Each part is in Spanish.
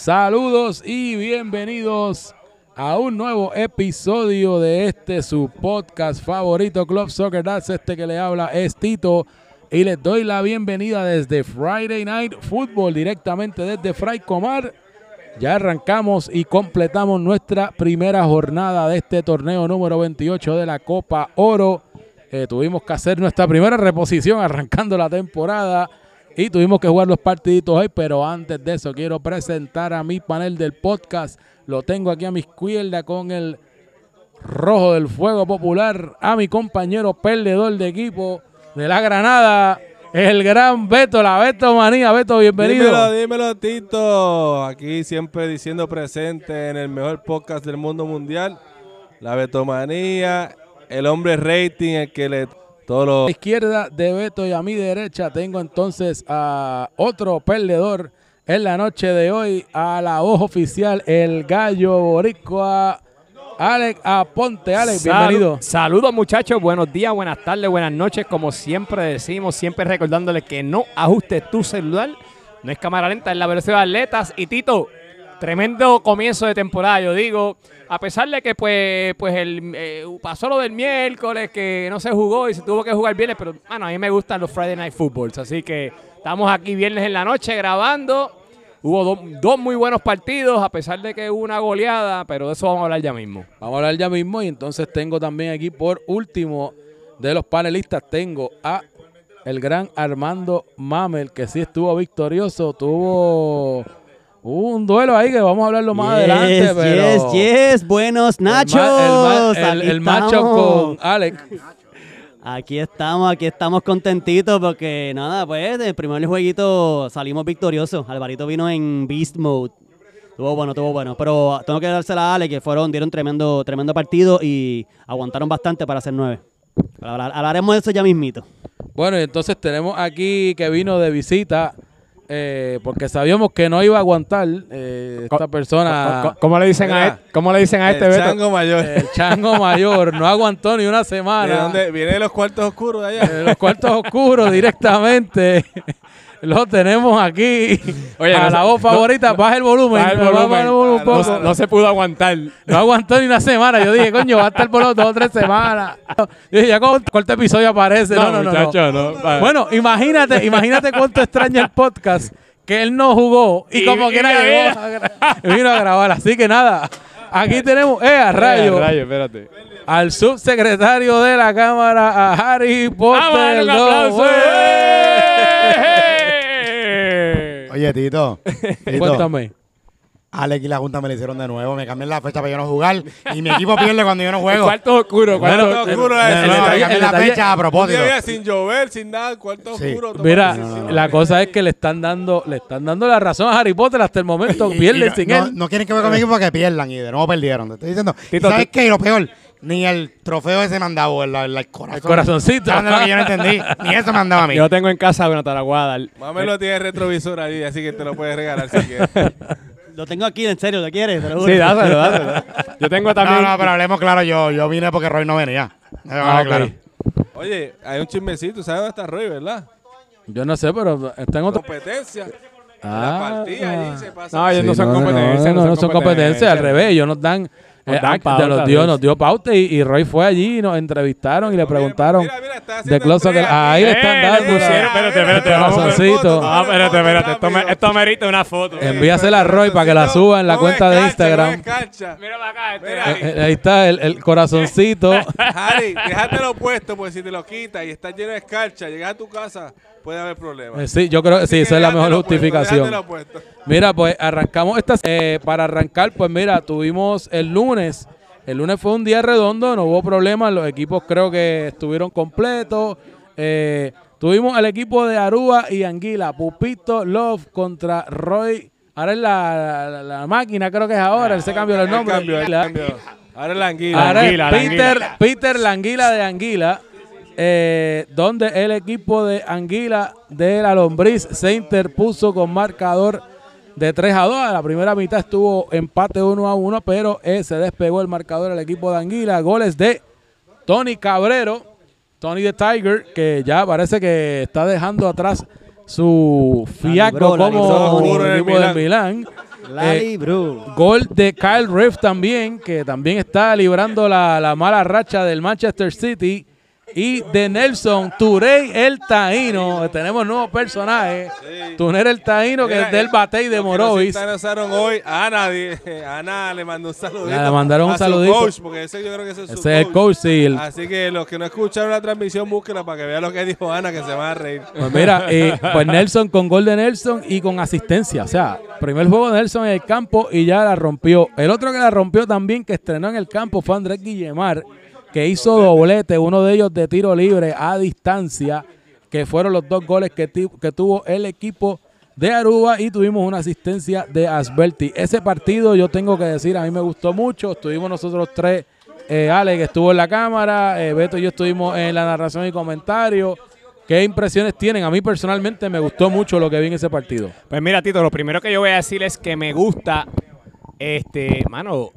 Saludos y bienvenidos a un nuevo episodio de este su podcast favorito Club Soccer That's este que le habla es Tito y les doy la bienvenida desde Friday Night Football directamente desde Fray Comar. Ya arrancamos y completamos nuestra primera jornada de este torneo número 28 de la Copa Oro. Eh, tuvimos que hacer nuestra primera reposición arrancando la temporada y tuvimos que jugar los partiditos hoy, pero antes de eso quiero presentar a mi panel del podcast. Lo tengo aquí a mi izquierda con el rojo del fuego popular, a mi compañero perdedor de equipo de la Granada, el gran Beto, la Beto Manía. Beto, bienvenido. Dímelo, dímelo, Tito. Aquí siempre diciendo presente en el mejor podcast del mundo mundial. La Betomanía, el hombre rating, el que le a la izquierda de Beto y a mi derecha tengo entonces a otro perdedor en la noche de hoy, a la voz oficial, el gallo boricua. Alex Aponte, Alex, bienvenido. Saludos muchachos, buenos días, buenas tardes, buenas noches. Como siempre decimos, siempre recordándoles que no ajustes tu celular. No es cámara lenta, es la velocidad de atletas. Y Tito, tremendo comienzo de temporada, yo digo. A pesar de que pues, pues el, eh, pasó lo del miércoles, que no se jugó y se tuvo que jugar viernes, pero bueno, a mí me gustan los Friday Night Footballs, así que estamos aquí viernes en la noche grabando. Hubo dos muy buenos partidos, a pesar de que hubo una goleada, pero de eso vamos a hablar ya mismo. Vamos a hablar ya mismo y entonces tengo también aquí por último de los panelistas, tengo a el gran Armando Mamel, que sí estuvo victorioso, tuvo un duelo ahí que vamos a hablarlo más adelante. Pero yes, yes, buenos nachos. El, macho con Alex. Aquí estamos, aquí estamos contentitos porque nada, pues el primer jueguito salimos victoriosos. Alvarito vino en Beast Mode. Tuvo bueno, tuvo bueno. Pero tengo que dársela a Ale que fueron, dieron tremendo, tremendo partido y aguantaron bastante para hacer nueve. Hablaremos de eso ya mismito. Bueno, y entonces tenemos aquí que vino de visita eh, porque sabíamos que no iba a aguantar eh, esta persona. ¿Cómo, le dicen a este, ¿Cómo le dicen a este el chango mayor. El chango mayor. No aguantó ni una semana. ¿De dónde? Viene de los cuartos oscuros de allá. De los cuartos oscuros directamente. Lo tenemos aquí. Oye, a la voz favorita, baja el volumen. Baja el volumen. No, se pudo aguantar. No aguantó ni una semana. Yo dije, coño, va a estar por dos o tres semanas. Yo dije, ya cuánto episodio aparece. No, no, no. no. Bueno, imagínate, imagínate cuánto extraña el podcast que él no jugó y, como quiera llegó vino a grabar. Así que nada, aquí tenemos, eh, a rayo. Eh, rayo, espérate. Al subsecretario de la Cámara, a Harry Potter. ¡Vamos, un aplauso! Oye, Tito. Cuéntame. Alex y la Junta me lo hicieron de nuevo. Me cambian la fecha para yo no jugar. Y mi equipo pierde cuando yo no juego. Cuarto oscuro. Cuarto oscuro. No, me cambian la fecha a propósito. sin llover, sin nada. Cuarto oscuro. Mira, la cosa es que le están dando le están dando la razón a Harry Potter hasta el momento. Pierden sin él. No quieren que juegue conmigo para que pierdan. Y de nuevo perdieron. Te estoy diciendo. ¿Sabes qué? Y lo peor ni el trofeo ese me han dado, el, el, corazón. El corazoncito. lo yo no entendí. Ni eso me han dado a mí. Yo tengo en casa una taraguada. Mami lo tiene retrovisor ahí, así que te lo puedes regalar si quieres. Lo tengo aquí, en serio, ¿te quieres? sí, dáselo, dáselo. Yo tengo también... No, no, pero hablemos claro, yo, yo vine porque Roy no venía. Ah, claro. Oye, hay un chismecito, ¿sabes dónde está Roy, verdad? Yo no sé, pero está en otra... Competencia. Ah, la partida allí se pasa. No, ellos no son competencias. No, no, son competencias, al revés. Ellos nos dan eh, ah, nos, dio, nos dio pauta y, Roy fue allí y nos entrevistaron y le preguntaron de ahí le están dando espérate, espérate, corazoncito. No, espérate, espérate, esto, me, esto merita una foto. Envíasela a Roy para que la suba en la cuenta de Instagram. Mira acá, este eh, ahí está el, corazoncito. Harry, déjatelo puesto, pues si te lo quitas y está lleno de escarcha, llegas a tu casa puede haber problemas. Eh, sí, yo creo que sí, esa es la mejor justificación. mira, pues arrancamos esta. Eh, para arrancar, pues mira, tuvimos el lunes. El lunes fue un día redondo, no hubo problemas. Los equipos creo que estuvieron completos. Eh, tuvimos el equipo de Aruba y Anguila. Pupito Love contra Roy. Ahora es la, máquina, creo que es ahora. Ese cambio del nombre. Ahora es la Anguila. Peter, Peter la Anguila de Anguila eh, donde el equipo de Anguila de la Lombriz se interpuso con marcador de 3 a 2. La primera mitad estuvo empate 1 a 1, pero eh, se despegó el marcador el equipo de Anguila. Goles de Tony Cabrero, Tony the Tiger, que ya parece que está dejando atrás su fiaco como el equipo de Milán. Lali Bru. Gol de Kyle Riff también, que también está librando la, la mala racha del Manchester City. Y de Nelson Turey el Taíno. Tenemos nuevo personaje. Turey el Taíno, que Mira, es del Batey de Morovis. sintonizaron hoy, Ana, di- Ana le mandó un saludito. Le mandaron un a saludito. coach, porque ese yo creo que ese es su Ese es el coach, sí. Así que los que no escucharon la transmisión, búsquela para que vean lo que dijo Ana, que se van a reír. Pues mira, eh, pues Nelson con gol de Nelson y con asistencia. O sea, primer juego de Nelson en el campo y ya la rompió. El otro que la rompió también, que estrenó en el campo, fue Andrés Guillemar, que hizo doblete, uno de ellos de tiro libre a distancia, que fueron los dos goles que, que tuvo el equipo de Aruba y tuvimos una asistencia de Asberti. Ese partido, yo tengo que decir, a mí me gustó mucho. Estuvimos nosotros tres, eh, Ale, que estuvo en la cámara, eh, Beto y yo estuvimos en la narración y comentario. ¿Qué impresiones tienen? A mí personalmente me gustó mucho lo que vi en ese partido. Pues mira, Tito, lo primero que yo voy a decir es que me gusta, este, mano,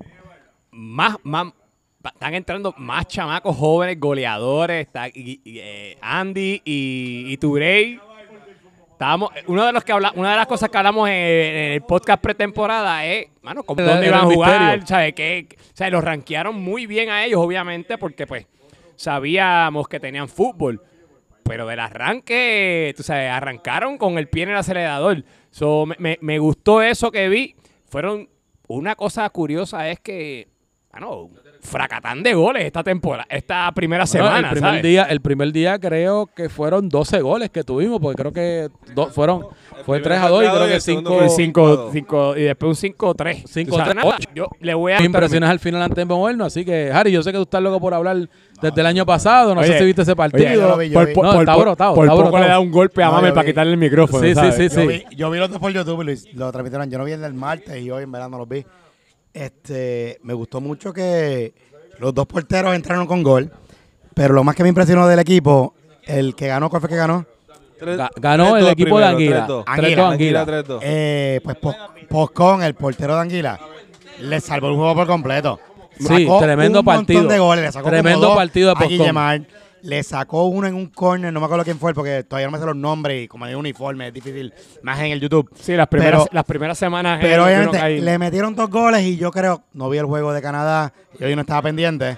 más, más, están entrando más chamacos jóvenes, goleadores, está y- y, eh, Andy y, y Turey. Estábamos, uno de los que habla, una de las cosas que hablamos en, en el podcast pretemporada es, mano, cómo- dónde iban a jugar. ¿sabes? Que, o sea, los rankearon muy bien a ellos, obviamente, porque pues sabíamos que tenían fútbol. Pero del arranque, tú sabes, arrancaron con el pie en el acelerador. So, me, me- me gustó eso que vi. Fueron, una cosa curiosa es que, bueno, fracatán de goles esta temporada, esta primera Bueno, semana, el primer ¿sabes? día, el primer día creo que fueron 12 goles que tuvimos, porque creo que do- fueron fue primer 3 a 2 y creo que el segundo 5 fue Un cinco- cinco- y después un 5-3. 5-3, nada, ocho. yo le voy a impresiones al final antes de movernos, así que Harry, yo sé que tú estás loco por hablar desde el año pasado, no sé Oye, si viste ese partido. yo lo vi, yo Por, vi. por- No, por- está por- brotado, por está poco le da un golpe a No, Mame para quitarle el micrófono. Sí, ¿sabes? sí, sí. Yo vi, yo vi los dos por YouTube y lo transmitieron. Yo no vi el del martes y hoy en verdad no los vi. Este, me gustó mucho que los dos porteros entraron con gol, pero lo más que me impresionó del equipo, el que ganó, ¿cuál fue que ganó? Ga- ganó el 3-2 equipo de Anguila. 3-2. Anguila. Anguila. 3-2. Eh, pues Pos- Poscón, el portero de Anguila, le salvó el juego por completo. Sí, Sacó tremendo un montón partido. de goles, le sacó como Tremendo dos partido de Poscón. Le sacó uno en un corner, no me acuerdo quién fue, porque todavía no me sé los nombres y como hay un uniforme, es difícil, más en el YouTube. Sí, las primeras, Pero- las primeras semanas. Pero obviamente le metieron dos goles y yo creo, no vi el juego de Canadá y hoy no estaba pendiente.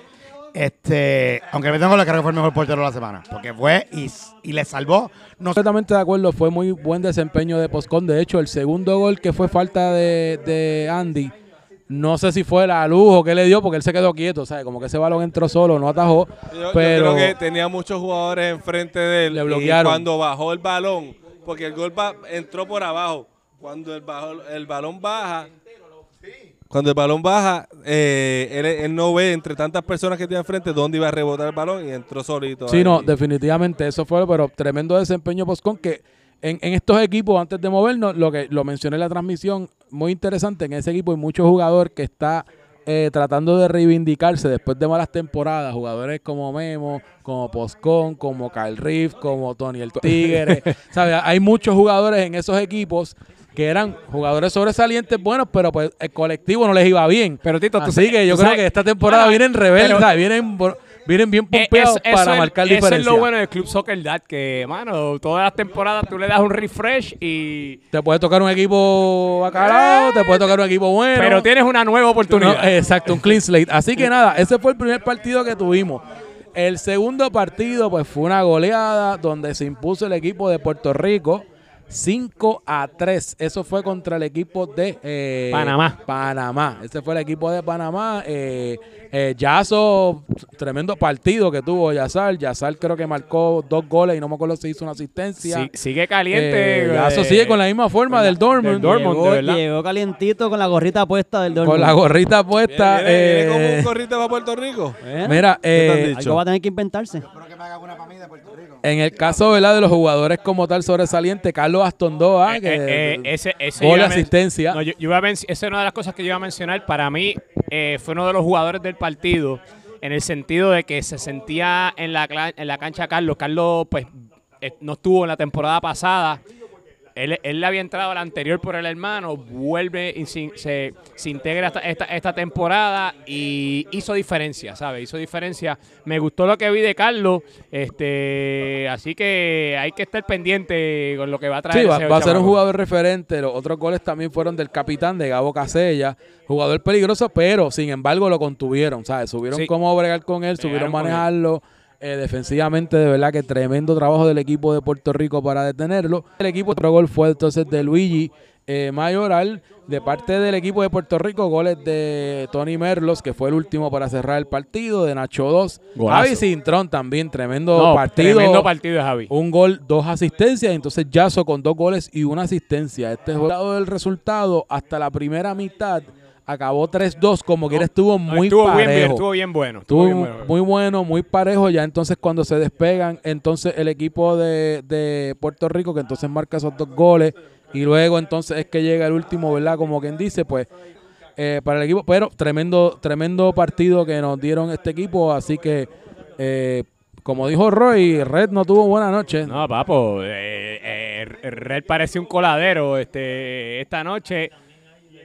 Este, aunque le metieron goles, creo que fue el mejor portero de la semana. Porque fue y, y le salvó. No Completamente de acuerdo, fue muy buen desempeño de Poscón. De hecho, el segundo gol que fue falta de, de Andy, no sé si fue la luz o qué le dio, porque él se quedó quieto, ¿sabes? Como que ese balón entró solo, no atajó. Yo, yo pero creo que tenía muchos jugadores enfrente de él. Le y bloquearon. cuando bajó el balón, porque el gol va- entró por abajo. Cuando el, bajo- el balón baja, cuando el balón baja, eh, él, él no ve entre tantas personas que tiene enfrente dónde iba a rebotar el balón y entró solito. Sí, ahí. no, definitivamente eso fue, pero tremendo desempeño Poscón que en, en estos equipos, antes de movernos, lo que lo mencioné en la transmisión, muy interesante, en ese equipo hay muchos jugadores que está eh, tratando de reivindicarse después de malas temporadas, jugadores como Memo, como Poscón, como Kyle Riff, como Tony el Tigre, ¿sabes? Hay muchos jugadores en esos equipos que eran jugadores sobresalientes buenos, pero pues el colectivo no les iba bien. Pero Tito, tú Así que yo tú creo sabes- que esta temporada Bueno, vienen rebeldes, pero- vienen, vienen bien Eh, pompeados eso- eso para marcar Eso diferencia. es lo bueno del Club Soccer Dad, que, mano, todas las temporadas tú le das un refresh y... Te puede tocar un equipo bacalao, te puede tocar un equipo bueno. Pero tienes una nueva No, oportunidad. exacto, un clean slate. Así que nada, ese fue el primer partido que tuvimos. El segundo partido, pues fue una goleada donde se impuso el equipo de Puerto Rico 5 a 3. Eso fue contra el equipo de eh, Panamá. Panamá. Ese fue el equipo de Panamá. Eh, eh, Yazo, tremendo partido que tuvo Yazar. Yazar creo que marcó dos goles y no me acuerdo si hizo una asistencia. Sí, sigue caliente. Eh, Yazo eh, sigue con la misma forma con del Dortmund. del Dortmund, llegó, de verdad. llegó calientito con la gorrita puesta del Dortmund. Con la gorrita puesta. Viene, viene- viene como un corrito para Puerto Rico. ¿Eh? Mira, ¿Qué te han eh? Algo va a tener que inventarse. espero que me haga una para mí de Puerto Rico. En el caso ¿verdad? de los jugadores como tal sobresaliente, Carlos Astondoa, Eh, que eh, ese, ese gol de asistencia. No, yo, yo iba a esa es una de las cosas que yo iba a mencionar. Para mí, eh, fue uno de los jugadores del partido, en el sentido de que se sentía en la, en la cancha Carlos. Carlos, pues, eh, no estuvo en la temporada pasada. Él, él le había entrado al anterior por el hermano, vuelve y se, se, se integra esta, esta, esta temporada y hizo diferencia, ¿sabes? Hizo diferencia. Me gustó lo que vi de Carlos, este, así que hay que estar pendiente con lo que va a traer. Sí, va, ese va a ser un jugador referente. Los otros goles también fueron del capitán de Gabo Casella, jugador peligroso, pero sin embargo lo contuvieron, ¿sabes? Subieron Sí. cómo bregar con él, subieron él. Eh, defensivamente, de verdad que tremendo trabajo del equipo de Puerto Rico para detenerlo. El equipo, otro gol fue entonces de Luigi eh, Mayoral. De parte del equipo de Puerto Rico, goles de Tony Merlos, que fue el último para cerrar el partido, de Nacho 2. Golazo. Javi Cintrón también, tremendo No, partido. Tremendo partido Javi. Un gol, dos asistencias, entonces Yazo con dos goles y una asistencia. Este juego del resultado hasta la primera mitad acabó 3-2, como quiera estuvo muy estuvo parejo. bien, estuvo bien bueno. Estuvo Estuvo bien bueno. muy bueno, muy parejo. Ya entonces cuando se despegan, entonces el equipo de, de Puerto Rico, que entonces marca esos dos goles, y luego entonces es que llega el último, ¿verdad? Como quien dice, pues eh, para el equipo, pero tremendo, tremendo partido que nos dieron este equipo, así que eh, como dijo Roy, Red no tuvo buena noche. No, papo, eh, eh, Red parece un coladero este, esta noche.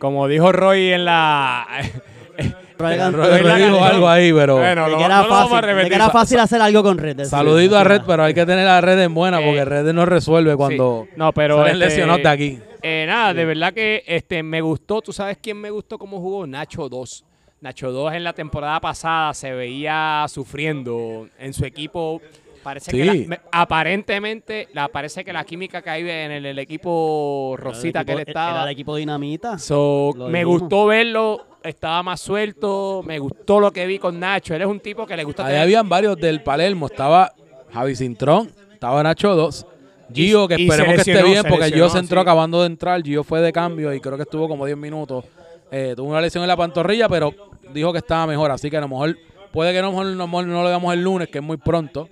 Como dijo Roy en la... Roy- Roy- Roy dijo algo ahí, pero Bueno, lo- que era no lo vamos a fácil, que era fácil hacer algo con Red. saludito sí, a Red, pero hay que tener a Red en buena Eh, porque Red no resuelve cuando Sí. No, pero salen este, lesionados de aquí. eh, nada, de verdad que este me gustó. ¿Tú sabes quién me gustó cómo jugó? Nacho 2. Nacho 2 en la temporada pasada se veía sufriendo en su equipo. Parece que Sí. la- me- aparentemente la, parece que la química que hay en el, el equipo Rosita Era que él Era estaba. el equipo dinamita. So, me gustó verlo, estaba más suelto, me gustó lo que vi con Nacho. Él es un tipo que le gusta Ahí tener- habían varios del Palermo. Estaba Javi Cintrón, estaba Nacho 2. Gio, que esperemos que esté bien porque Gio se entró sí. acabando de entrar. Gio fue de cambio y creo que estuvo como 10 minutos. Eh, tuvo una lesión en la pantorrilla, pero dijo que estaba mejor. Así que a lo mejor puede que a lo mejor, a lo mejor no lo veamos el lunes, que es muy pronto.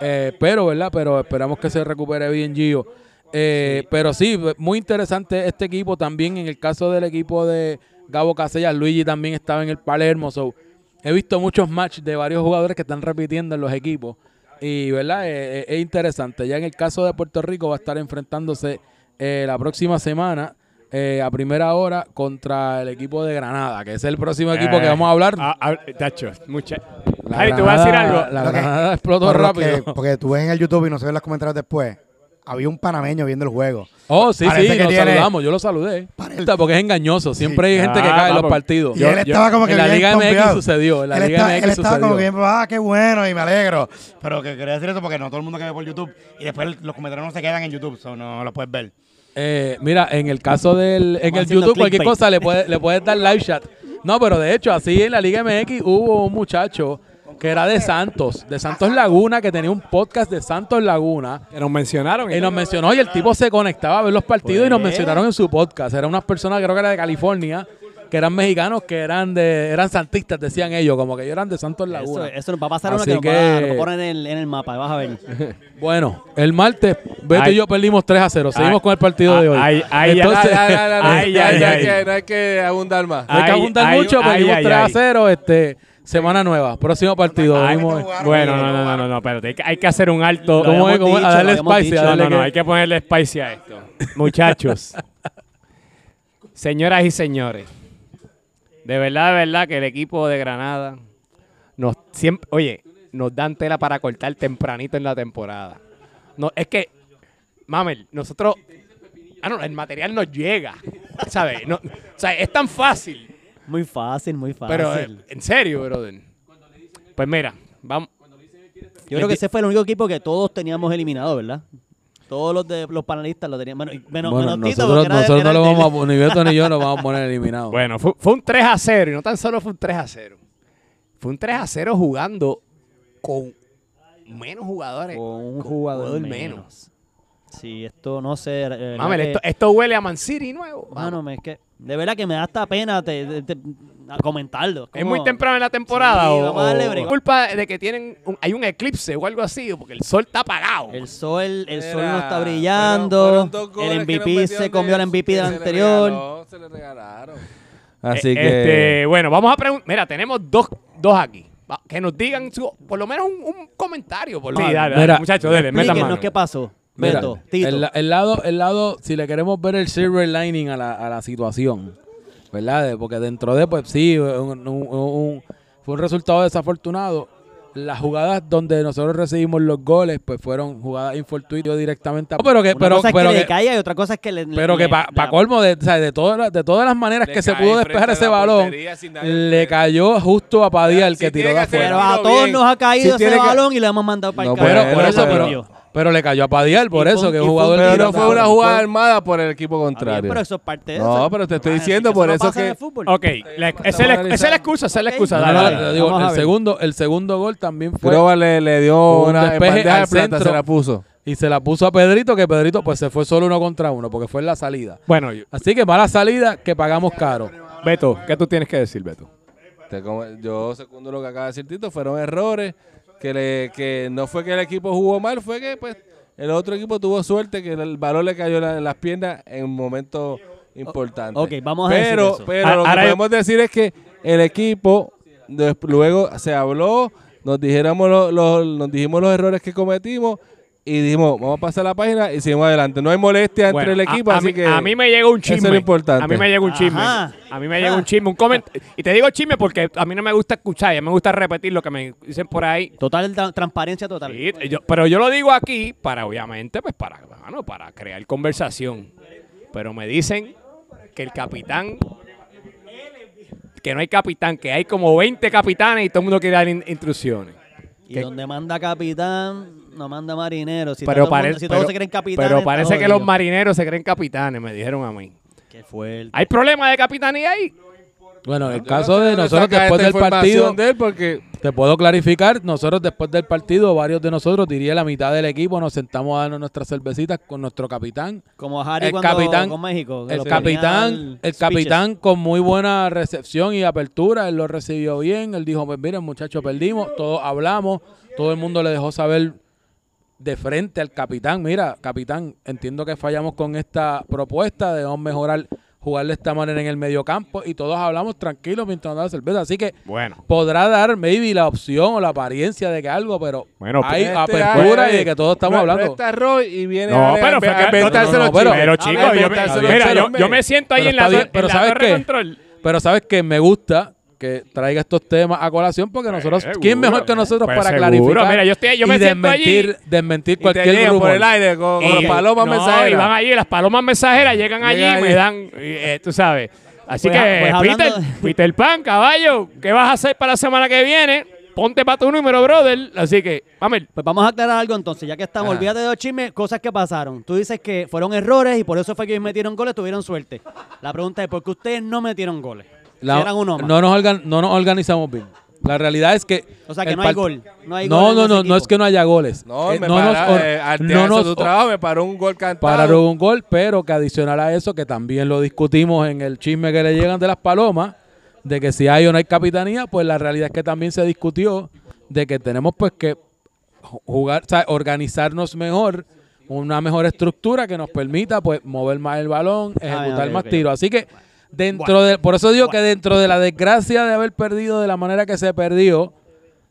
Eh, pero, ¿verdad? Pero esperamos que se recupere bien Gio. Eh, Pero sí, muy interesante este equipo también. En el caso del equipo de Gabo Casellas, Luigi también estaba en el Palermo. So, he visto muchos matches de varios jugadores que están repitiendo en los equipos. Y, ¿verdad? Eh, eh, es interesante. Ya en el caso de Puerto Rico va a estar enfrentándose la próxima semana eh, a primera hora contra el equipo de Granada, que es el próximo equipo que vamos a hablar. Ah, ah, Tacho, mucha. La Javi, te voy a decir algo. La Lo que- Granada explotó Por lo rápido. que- porque tú ves en el YouTube y no se ven los comentarios después. Había un panameño viendo el juego. Oh, sí, Parece sí, que nos tiene- saludamos, yo lo saludé. Parece- Porque es engañoso, siempre hay gente que Ah, cae en los partidos. Y él estaba como que en la bien Liga MX sucedió, en la él Liga está- MX él estaba sucedió. como que, ah, qué bueno, y me alegro. Pero que quería decir eso porque no todo el mundo que ve por YouTube. Y después los comentarios no se quedan en YouTube, so no los puedes ver. Eh, mira, en el caso del en el haciendo YouTube cualquier clickbait. cosa le puedes le puedes dar live chat. No, pero de hecho así en la Liga MX hubo un muchacho que era de Santos, de Santos Laguna, que tenía un podcast de Santos Laguna. Que nos mencionaron. Y nos mencionó y el tipo se conectaba a ver los partidos y nos Pues. mencionaron en su podcast. Eran unas personas, creo que era de California, que eran mexicanos, que eran de eran santistas, decían ellos, como que ellos eran de Santos Laguna. eso nos va a pasar Así que nos, que- va a- nos ponen en el, en el mapa, vas a ver. Bueno, el martes, Beto Ay. y yo perdimos 3 a 0. Seguimos Ay. con el partido de hoy. Ay, ay, Entonces, que- no hay que abundar más. no hay que abundar ay, mucho, ay, perdimos ay, 2 a ay. 0. Este, semana nueva, próximo partido. Ay, Bueno, no, no, no, no, no, espérate, hay que, hay que hacer un alto. ¿Cómo es? habíamos ¿Cómo es? A darle lo habíamos spicy, a. No, darle no, no, que- hay que ponerle spicy a esto. Muchachos, señoras y señores, de verdad, de verdad que el equipo de Granada nos siempre, oye, nos dan tela para cortar tempranito en la temporada. No, es que, Mamel, nosotros, ah, no, el material nos llega, ¿sabes? No, o sea, es tan fácil. Muy fácil, muy fácil. Pero, eh, en serio, brother. Pues mira, vamos. Yo creo que ese fue el único equipo que todos teníamos eliminado, ¿verdad? Todos los de los panelistas lo tenían. Bueno, menos, Bueno, menos Tito, nosotros, no lo vamos a poner, ni Beto ni yo nos vamos a poner eliminados. Bueno, fue, fue un 3 a 0 y no tan solo fue un 3 a 0. Fue un 3 a 0 jugando con menos jugadores. Con un jugador jugador menos. menos. Sí, esto no sé. que- esto, esto huele a Man City nuevo. Mano, es que de verdad que me da hasta pena te- te- te- a comentarlo. es como- muy temprano en la temporada. Sí, o, vamos a darle o- break. culpa de que tienen un- hay un eclipse o algo así, porque el sol está apagado. El sol, el sol no está brillando. el MVP se comió de- el MVP del anterior. regaló, se le regalaron. Así Eh, que. este, bueno, vamos a preguntar. Mira, tenemos dos, dos aquí. Que nos digan su- por lo menos un, un comentario. Por lo Sí, menos. dale, dale, muchachos, dale, metan mano. qué pasó. Mira, Beto, Tito. el, el lado, el lado, si le queremos ver el silver lining a la, a la situación, ¿verdad? Porque dentro de, pues sí, un- un- un- fue un resultado desafortunado. Las jugadas donde nosotros recibimos los goles, pues fueron jugadas infortuitas directamente. a- pero que, Una pero, cosa es pero que, que, le caiga y otra cosa es que le. pero que para la- colmo, de, o sea, de, todas las, de todas las maneras que se cae pudo despejar ese balón, le cayó justo a Padial, Sí, que tiró de afuera. Pero a todos bien. nos ha caído ese que- balón y le hemos mandado para No el Pero, por no eso, pero, pero le cayó a Padial, por Y eso, fue- que fue jugador un Pero no fue una jugada armada por el equipo Está bien, contrario. pero eso es parte de No, eso. pero te estoy diciendo, por no eso que-. Ok, esa, es la, excusa, esa es la excusa. Dale, No, no, dale. digo, el segundo, el segundo gol también fue Groba le, le dio un una despeje al de plata, centro. se la puso. y se la puso a Pedrito, que Pedrito pues se fue solo uno contra uno, porque fue en la salida. Bueno, yo- Así que mala salida que pagamos caro. Beto, ¿qué tú tienes que decir, Beto? Yo segundo lo que acaba de decir Tito, fueron errores, que, le, que no fue que el equipo jugó mal, fue que pues el otro equipo tuvo suerte, que el balón le cayó en la- en las piernas en un momento importante. ok, vamos a decir pero, eso. Pero Ah, lo que ahora yo- podemos decir es que el equipo, luego se habló, nos, dijéramos lo- lo- nos dijimos los errores que cometimos y dijimos, vamos a pasar la página y seguimos adelante. No hay molestia Bueno, entre el equipo, a, así mí, que... a mí me llega un eso es chisme. lo importante. A mí me llega un chisme. Ajá. A mí me llega un chisme, un coment Y te digo chisme porque a mí no me gusta escuchar, ya me gusta repetir lo que me dicen por ahí. Total tra- transparencia total. Sí, yo- pero yo lo digo aquí para, obviamente, pues para, bueno, para crear conversación. Pero me dicen que el capitán, que no hay capitán, que hay como 20 capitanes y todo el mundo quiere dar in- instrucciones. Y ¿Qué? donde manda capitán, no manda marinero. Si, pero todo el mundo- parece, si todos pero- se creen capitanes. pero está parece que los marineros se creen capitanes, me dijeron a mí. Qué fuerte. ¿Hay problema de capitanía ahí? Bueno, en el caso de nosotros después del partido, de él porque te puedo clarificar, nosotros después del partido, varios de nosotros, diría la mitad del equipo, nos sentamos a darnos nuestras cervecitas con nuestro capitán. Como Harry El cuando capitán- con México. El capitán, el speeches. capitán con muy buena recepción y apertura, él lo recibió bien, él dijo, pues miren muchachos, perdimos, todos hablamos, todo el mundo le dejó saber de frente al capitán, mira, capitán, entiendo que fallamos con esta propuesta, debemos mejorar, jugar de esta manera en el medio campo y todos hablamos tranquilos mientras nos da la cerveza, así que Bueno. podrá dar maybe la opción o la apariencia de que algo, pero Bueno, hay este apertura y de que todos estamos hablando. Está Roy y viene No, a, pero a- que- no, no, pero-. Pero chicos, yo, yo, yo me siento ahí Pero en la, en pero la ¿sabes torre control. Pero sabes que me gusta que traiga estos temas a colación porque nosotros, Seguro, ¿quién mejor que nosotros pues para seguro. clarificar Mira, yo estoy- yo me y siento desmentir, allí desmentir Y te cualquier llegan rumor? por el aire con, con Y- las palomas no, y mensajeras. van allí, las palomas mensajeras llegan allí y me allí. dan, y, eh, tú sabes. Así Pues, que, pues, hablando Peter, de- Peter Pan, caballo, ¿qué vas a hacer para la semana que viene? Ponte para tu número, brother. Así que, vamos. Pues vamos a aclarar algo entonces, ya que estamos, Ajá. olvídate de los chismes, cosas que pasaron. Tú dices que fueron errores y por eso fue que ellos metieron goles, tuvieron suerte. La pregunta es, ¿por qué ustedes no metieron goles? Si La- eran uno más. no, nos organ- no nos organizamos bien. La realidad es que... O sea, que no hay gol. No, hay No, gol no, no, es que no haya goles. No, Eh, me no para, nos eh, al no teatro nos tu or- trabajo me paró un gol cantado. pararon un gol, pero que adicional a eso, que también lo discutimos en el chisme que le llegan de las palomas, de que si hay o no hay capitanía, pues la realidad es que también se discutió de que tenemos pues que ju- jugar, o sea, organizarnos mejor, una mejor estructura que nos permita pues mover más el balón, ejecutar ok, más tiros. Así que dentro de, por eso digo que dentro de la desgracia de haber perdido de la manera que se perdió,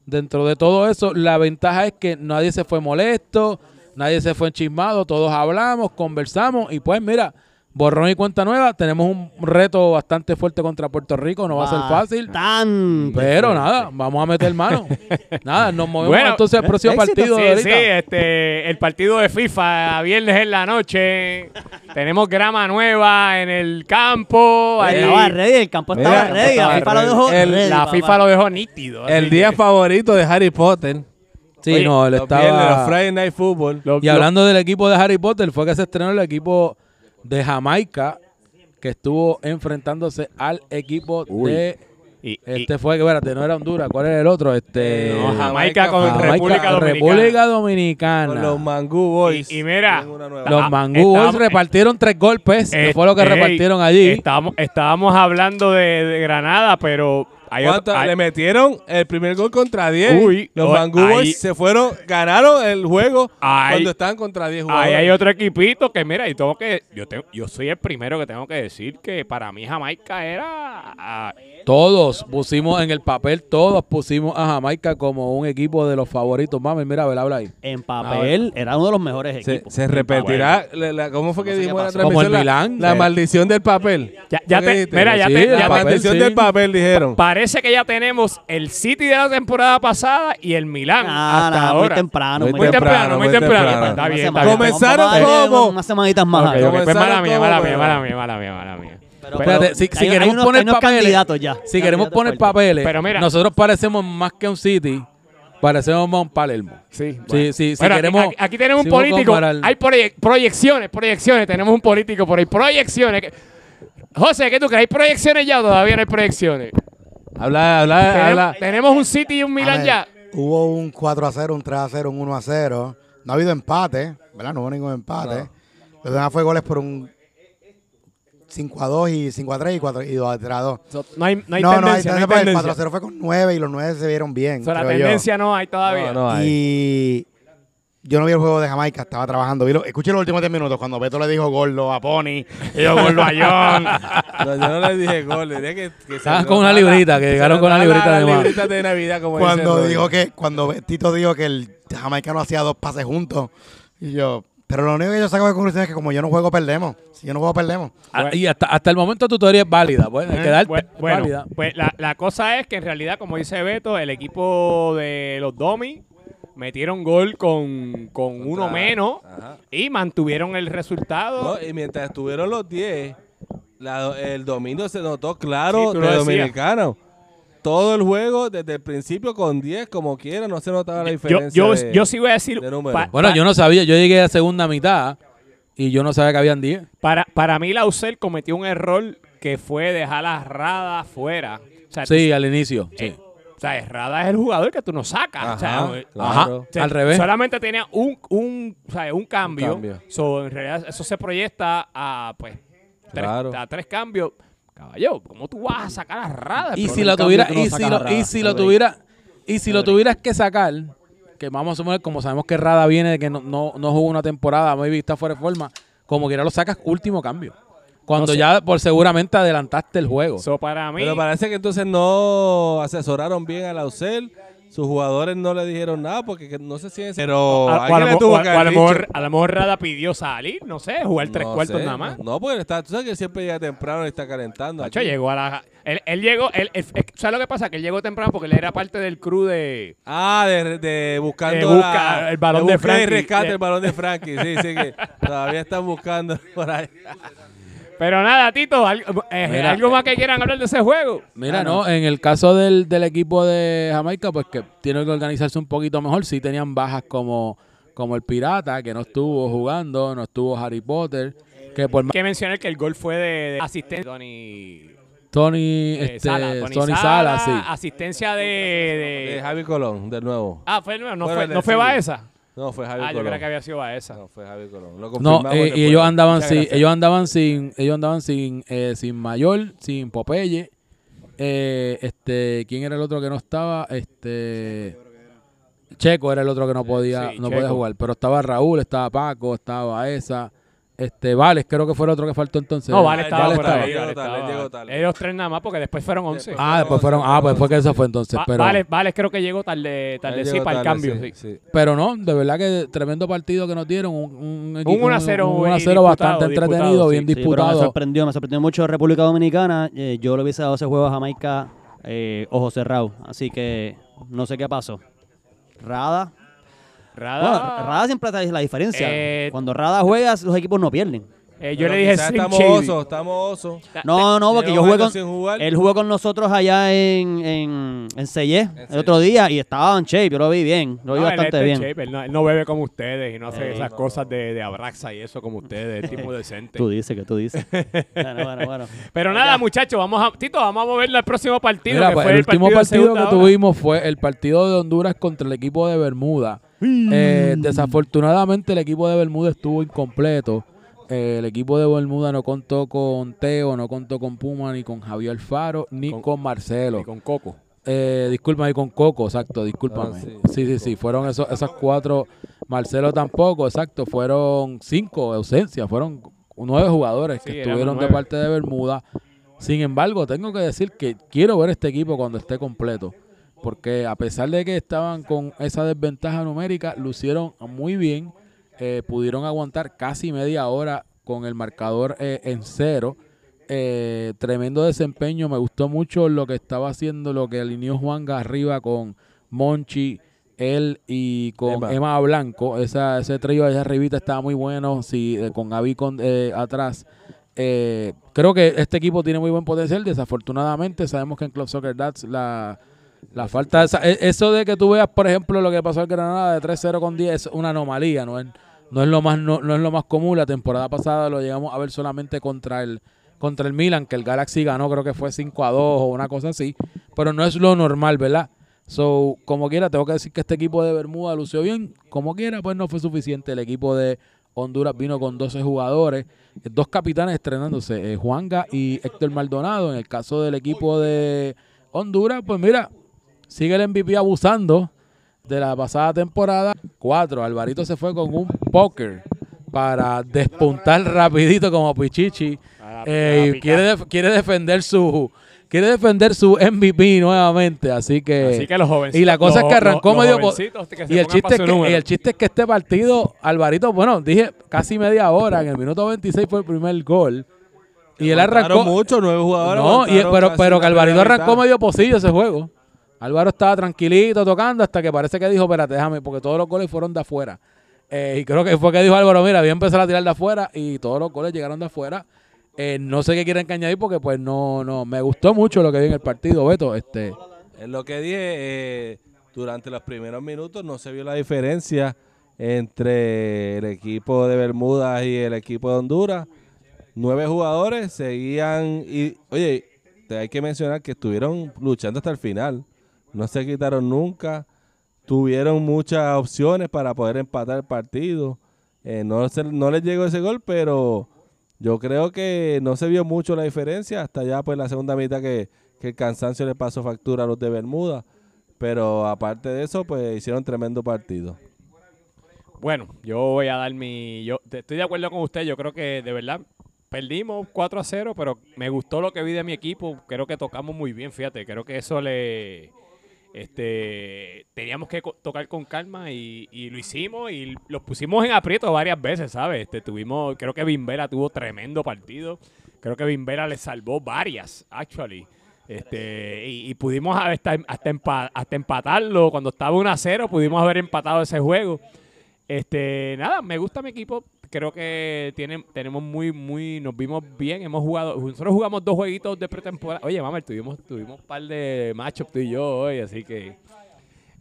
dentro de todo eso, la ventaja es que nadie se fue molesto, nadie se fue enchismado, todos hablamos, conversamos y pues mira, borrón y cuenta nueva, tenemos un reto bastante fuerte contra Puerto Rico, no va a ser fácil, Bastante pero nada, vamos a meter mano. nada, nos movemos Bueno, entonces al próximo éxito. partido Sí, este, el partido de FIFA, viernes en la noche. Tenemos grama nueva en el campo. ahí- Estaba ready, el campo estaba ready. La FIFA estaba lo dejó. El- ready, la. FIFA lo dejó nítido. El día que- favorito de Harry Potter. Sí, Oye, no, él Los viernes, los estaba... Friday Night Football. Y hablando del equipo de Harry Potter, fue que se estrenó el equipo de Jamaica, que estuvo enfrentándose al equipo Uy. de... y- y- Este fue, que espérate, no era Honduras, ¿cuál era el otro? Este... no, Jamaica Jamaica, con Jamaica, República Dominicana. República Dominicana. Con los Mangú Boys. Y- y mira. Los Ah, Mangú Boys estábamos- repartieron tres golpes, que Eh, fue lo que ey, repartieron allí. Estábamos, estábamos hablando de, de Granada, pero hay ¿Cuánto? otro- hay- Le metieron el primer gol contra 10. Uy, los o- Mangú ahí- Boys se fueron, ganaron el juego Ahí- cuando estaban contra 10 jugadores. Ahí hay otro equipito que, mira, y tengo que. Yo, tengo, yo soy el primero que tengo que decir que para mí Jamaica era Ah, Todos pusimos en el papel, todos pusimos a Jamaica como un equipo de los favoritos. Mami, mira, habla ahí. En papel, era uno de los mejores Se, equipos. se repetirá, la- la- ¿cómo fue que No sé qué dijimos en la pasó. Como el? La- Milán. La, Sí. maldición del papel. Ya- ya ¿Fue que te- dijiste? mira, ya Sí, te- ya La te- maldición sí. del papel, dijeron. Parece que ya tenemos el City de la temporada pasada y el Milán Ah, hasta nada, muy ahora. temprano. Muy Muy temprano, muy muy temprano. temprano. Está bien, está bien. Comenzaron Vamos a darle como- Unas semanitas más. Ok, ok, pues mala mía, mala mía, mala mía, mala mía, mala mía. Pero- Espérate, si, si hay queremos unos- poner papeles, candidatos ya. si queremos poner papeles, Pero mira- nosotros parecemos más que un City, parecemos más un Palermo. Sí, Sí, bueno. sí, si Bueno, aquí- queremos- aquí, aquí tenemos un si político. comparar- Hay proye- proyecciones, proyecciones. Tenemos un político por ahí. Proyecciones. José, ¿qué tú crees? ¿Hay proyecciones ya o todavía no hay proyecciones? Habla, habla, Tenemos, habla. tenemos un City y un A Milan ver, ya. Hubo un 4 a 0, un 3 a 0, un 1 a 0. No ha habido empate, ¿verdad? No hubo ningún empate. Los demás fue goles por un 5 a 2 y 5 a 3 y, 4, y 2 a 2. So, no hay, no hay no, no, hay tendencia. No hay tendencia, el tendencia. 4 a 0 fue con 9 y los 9 se vieron bien. So, la creo yo. tendencia no hay todavía. No, no hay. Y yo no vi el juego de Jamaica, estaba trabajando. Vi lo- escuché los últimos 10 minutos cuando Beto le dijo gordo a Pony y yo gordo a John. No, yo no le dije que, que se Estaban con una librita, la- que llegaron le con una librita la de librita de Navidad, como cuando dice dijo Roy. que, cuando Tito dijo que el jamaicano hacía dos pases juntos. Y yo, pero lo único que yo saco de conclusión es que como yo no juego, perdemos. Si yo no juego, perdemos. Ah, Y hasta, hasta el momento tu teoría es válida. Pues, Eh, quedarte bu- es bueno, válida. pues la, la cosa es que en realidad, como dice Beto, el equipo de los Domi metieron gol con, con uno menos Ajá. y mantuvieron el resultado. No, y mientras estuvieron los 10, la- el dominio se notó claro Sí, de dominicano. Todo el juego, desde el principio con 10, como quiera, no se notaba la yo, diferencia. yo, de- yo sí voy a decir, de número. pa- Bueno, pa- yo no sabía. Yo llegué a segunda mitad y yo no sabía que habían 10. para, para mí la UCEL cometió un error que fue dejar a Rada fuera. O sea, Sí, al inicio. Sí. O sea, Rada es el jugador que tú no sacas. o sea, Ajá, claro. Ajá. o sea, Al revés. Solamente tenía un, un, o sea, un cambio. cambio. So, en realidad, eso se proyecta a, pues, tres, Claro. a tres cambios. Caballo, ¿cómo tú vas a sacar a Rada? Y si lo cambio tuviera, tú no y si lo, y si lo Rodri. tuviera, y si lo tuvieras que sacar, que vamos a suponer, como sabemos que Rada viene de que no, no, no jugó una temporada, maybe está fuera de forma, como quiera lo sacas último cambio. Cuando No sé. ya por seguramente adelantaste el juego. So, para mí, Pero parece que entonces no asesoraron bien a la UCEL. Sus jugadores no le dijeron nada porque que no se sienten. Pero a, lo a- mejor, dicho. a lo mejor Rada pidió salir, no sé, jugar tres No cuartos sé, nada más. No, porque está, tú sabes que siempre llega temprano y está calentando. Nacho, llegó a la... Él, él llegó... Él, él- ¿Sabes lo que pasa? Que él llegó temprano porque él era parte del crew de... Ah, de, de buscando De busca- la- el balón de y Frankie. rescate De- el balón de Frankie. Sí, sí, que todavía están buscando por ahí. Pero nada, Tito, algo, eh, Mira, ¿algo más que quieran hablar de ese juego? Mira, Ah, no, en el caso del, del equipo de Jamaica, pues que tiene que organizarse un poquito mejor. Sí tenían bajas como, como el Pirata, que no estuvo jugando, no estuvo Harry Potter, que por más que mencionar que el gol fue de, de asistente Tony, Tony, eh, este, Sala, Tony, Tony Sala, Sala, sí. asistencia de, De de- Javi Colón, de nuevo. ah fue el nuevo, no Bueno, fue, no fue. Baeza No, fue Javi ah yo Colón. creo que había sido Baeza No, fue Javi Colón. Lo No, eh, y después. ellos andaban sin, ellos andaban sin, ellos andaban sin, eh, sin Mayor, sin Popeye. Eh, este, ¿quién era el otro que no estaba? Este, Checo era el otro que no podía, Sí, no Checo. podía jugar. Pero estaba Raúl, estaba Paco, estaba esa, este, Vales, creo que fue el otro que faltó entonces. no Vale estaba Vale por estaba. ahí Llegó tarde, estaba. llegó tarde. ellos tres nada más porque después fueron 11 Después Ah, después fueron, ah, pues fue que eso fue entonces. Va- Pero, vale, vale, creo que llegó tarde, tarde sí para el cambio. sí, sí. sí. pero no, de verdad que tremendo partido que nos dieron. Un, un, equipo- Un 1 a 0 un 1 a y 0 bastante disputado, entretenido, disputado, bien pero me disputado. sorprendió, me sorprendió mucho República Dominicana. Eh, yo lo hubiese dado ese juego a Jamaica eh, ojo cerrado. Así que no sé qué pasó. Rada. Rada, Bueno, Rada siempre trae la diferencia. Eh, Cuando Rada juega, los equipos no pierden. eh, yo Pero le dije estamos osos, estamos osos. No, no, porque yo jugué con, sin jugar. él jugó con nosotros allá en, en, en Sellé el otro día y estaba en shape. Yo lo vi bien, lo vi No, bastante bien. shape, él, no, él no bebe como ustedes y no hace Eh, esas no. cosas de, de abraxa y eso como ustedes, es tipo decente. Tú dices que tú dices. bueno, bueno, bueno. Pero nada, muchachos, vamos a, Tito, vamos a moverlo al próximo partido, Mira, que pues, fue el último partido, que hora. tuvimos fue el partido de Honduras contra el equipo de Bermuda. Eh, desafortunadamente el equipo de Bermuda estuvo incompleto. Eh, el equipo de Bermuda no contó con Teo, no contó con Puma, ni con Javier Alfaro, ni Con- con, Marcelo. Y con Coco. Eh, discúlpame, y con Coco, exacto, discúlpame. Ah, sí. sí, sí, sí, fueron esos, esas cuatro. Marcelo tampoco, exacto, fueron cinco ausencias, fueron nueve jugadores Sí, que estuvieron de parte de Bermuda. Sin embargo, tengo que decir que quiero ver este equipo cuando esté completo. Porque a pesar de que estaban con esa desventaja numérica, lucieron muy bien. eh, pudieron aguantar casi media hora con el marcador eh, en cero. Eh, tremendo desempeño. Me gustó mucho lo que estaba haciendo, lo que alineó Juanga arriba con Monchi, él y con Emma. Emma, Blanco. Esa, ese trío allá arribita estaba muy bueno. Sí, eh, con Gaby con, eh, atrás. Eh, creo que este equipo tiene muy buen potencial. Desafortunadamente, sabemos que en Club Soccer Dats la, la falta de esa, e- eso de que tú veas, por ejemplo, lo que pasó en Granada de 3-0 con 10 es una anomalía, no es, no es lo más no, no es lo más común. La temporada pasada lo llegamos a ver solamente contra el contra el Milan, que el Galaxy ganó, creo que fue 5 a 2 o una cosa así, pero no es lo normal, ¿verdad? So, como quiera, tengo que decir que este equipo de Bermuda lució bien. Como quiera, pues no fue suficiente. El equipo de Honduras vino con 12 jugadores, dos capitanes estrenándose, eh, Juanga y Héctor Maldonado. En el caso del equipo de Honduras, pues mira, sigue el MVP abusando de la pasada temporada. Cuatro, Alvarito se fue con un póker para despuntar rapidito como Pichichi. Eh, y quiere, def- quiere defender su quiere defender su MVP nuevamente, así que, Así que los y la cosa es que los- arrancó los medio que se y el chiste es que número. y el chiste es que este partido Alvarito, bueno, dije casi media hora, en el minuto 26 fue el primer gol. Y él arrancó mucho, nueve jugadores. no, y- pero, pero que Alvarito arrancó medio pocillo ese juego. Álvaro estaba tranquilito tocando hasta que parece que dijo, espérate, déjame, porque todos los goles fueron de afuera. Eh, y creo que fue que dijo Álvaro, mira, voy a empezar a tirar de afuera y todos los goles llegaron de afuera. Eh, no sé qué quieren añadir porque pues no, no, me gustó mucho lo que vi en el partido, Beto. Este, Es lo que dije, eh, durante los primeros minutos no se vio la diferencia entre el equipo de Bermudas y el equipo de Honduras. Nueve jugadores seguían y, oye, hay que mencionar que estuvieron luchando hasta el final. No se quitaron nunca. Tuvieron muchas opciones para poder empatar el partido. Eh, no, se- no les llegó ese gol, pero yo creo que no se vio mucho la diferencia hasta ya pues la segunda mitad que, que el cansancio le pasó factura a los de Bermuda. Pero aparte de eso, pues hicieron tremendo partido. Bueno, yo voy a dar mi. Yo estoy de acuerdo con usted. Yo creo que de verdad perdimos 4 a 0, pero me gustó lo que vi de mi equipo. Creo que tocamos muy bien, fíjate. Creo que eso le. Este, teníamos que tocar con calma y, y lo hicimos y los pusimos en aprieto varias veces, ¿sabes? Este, tuvimos, creo que Bimbera tuvo tremendo partido. Creo que Bimbera le salvó varias, actually. Este, y, y pudimos hasta, hasta, empa- hasta empatarlo. Cuando estaba 1 a 0, pudimos haber empatado ese juego. Este, nada, me gusta mi equipo. Creo que tiene, tenemos muy, muy, nos vimos bien. Hemos jugado, nosotros jugamos dos jueguitos de pretemporada. Oye, mamá, tuvimos, tuvimos un par de matchups tú y yo hoy, así que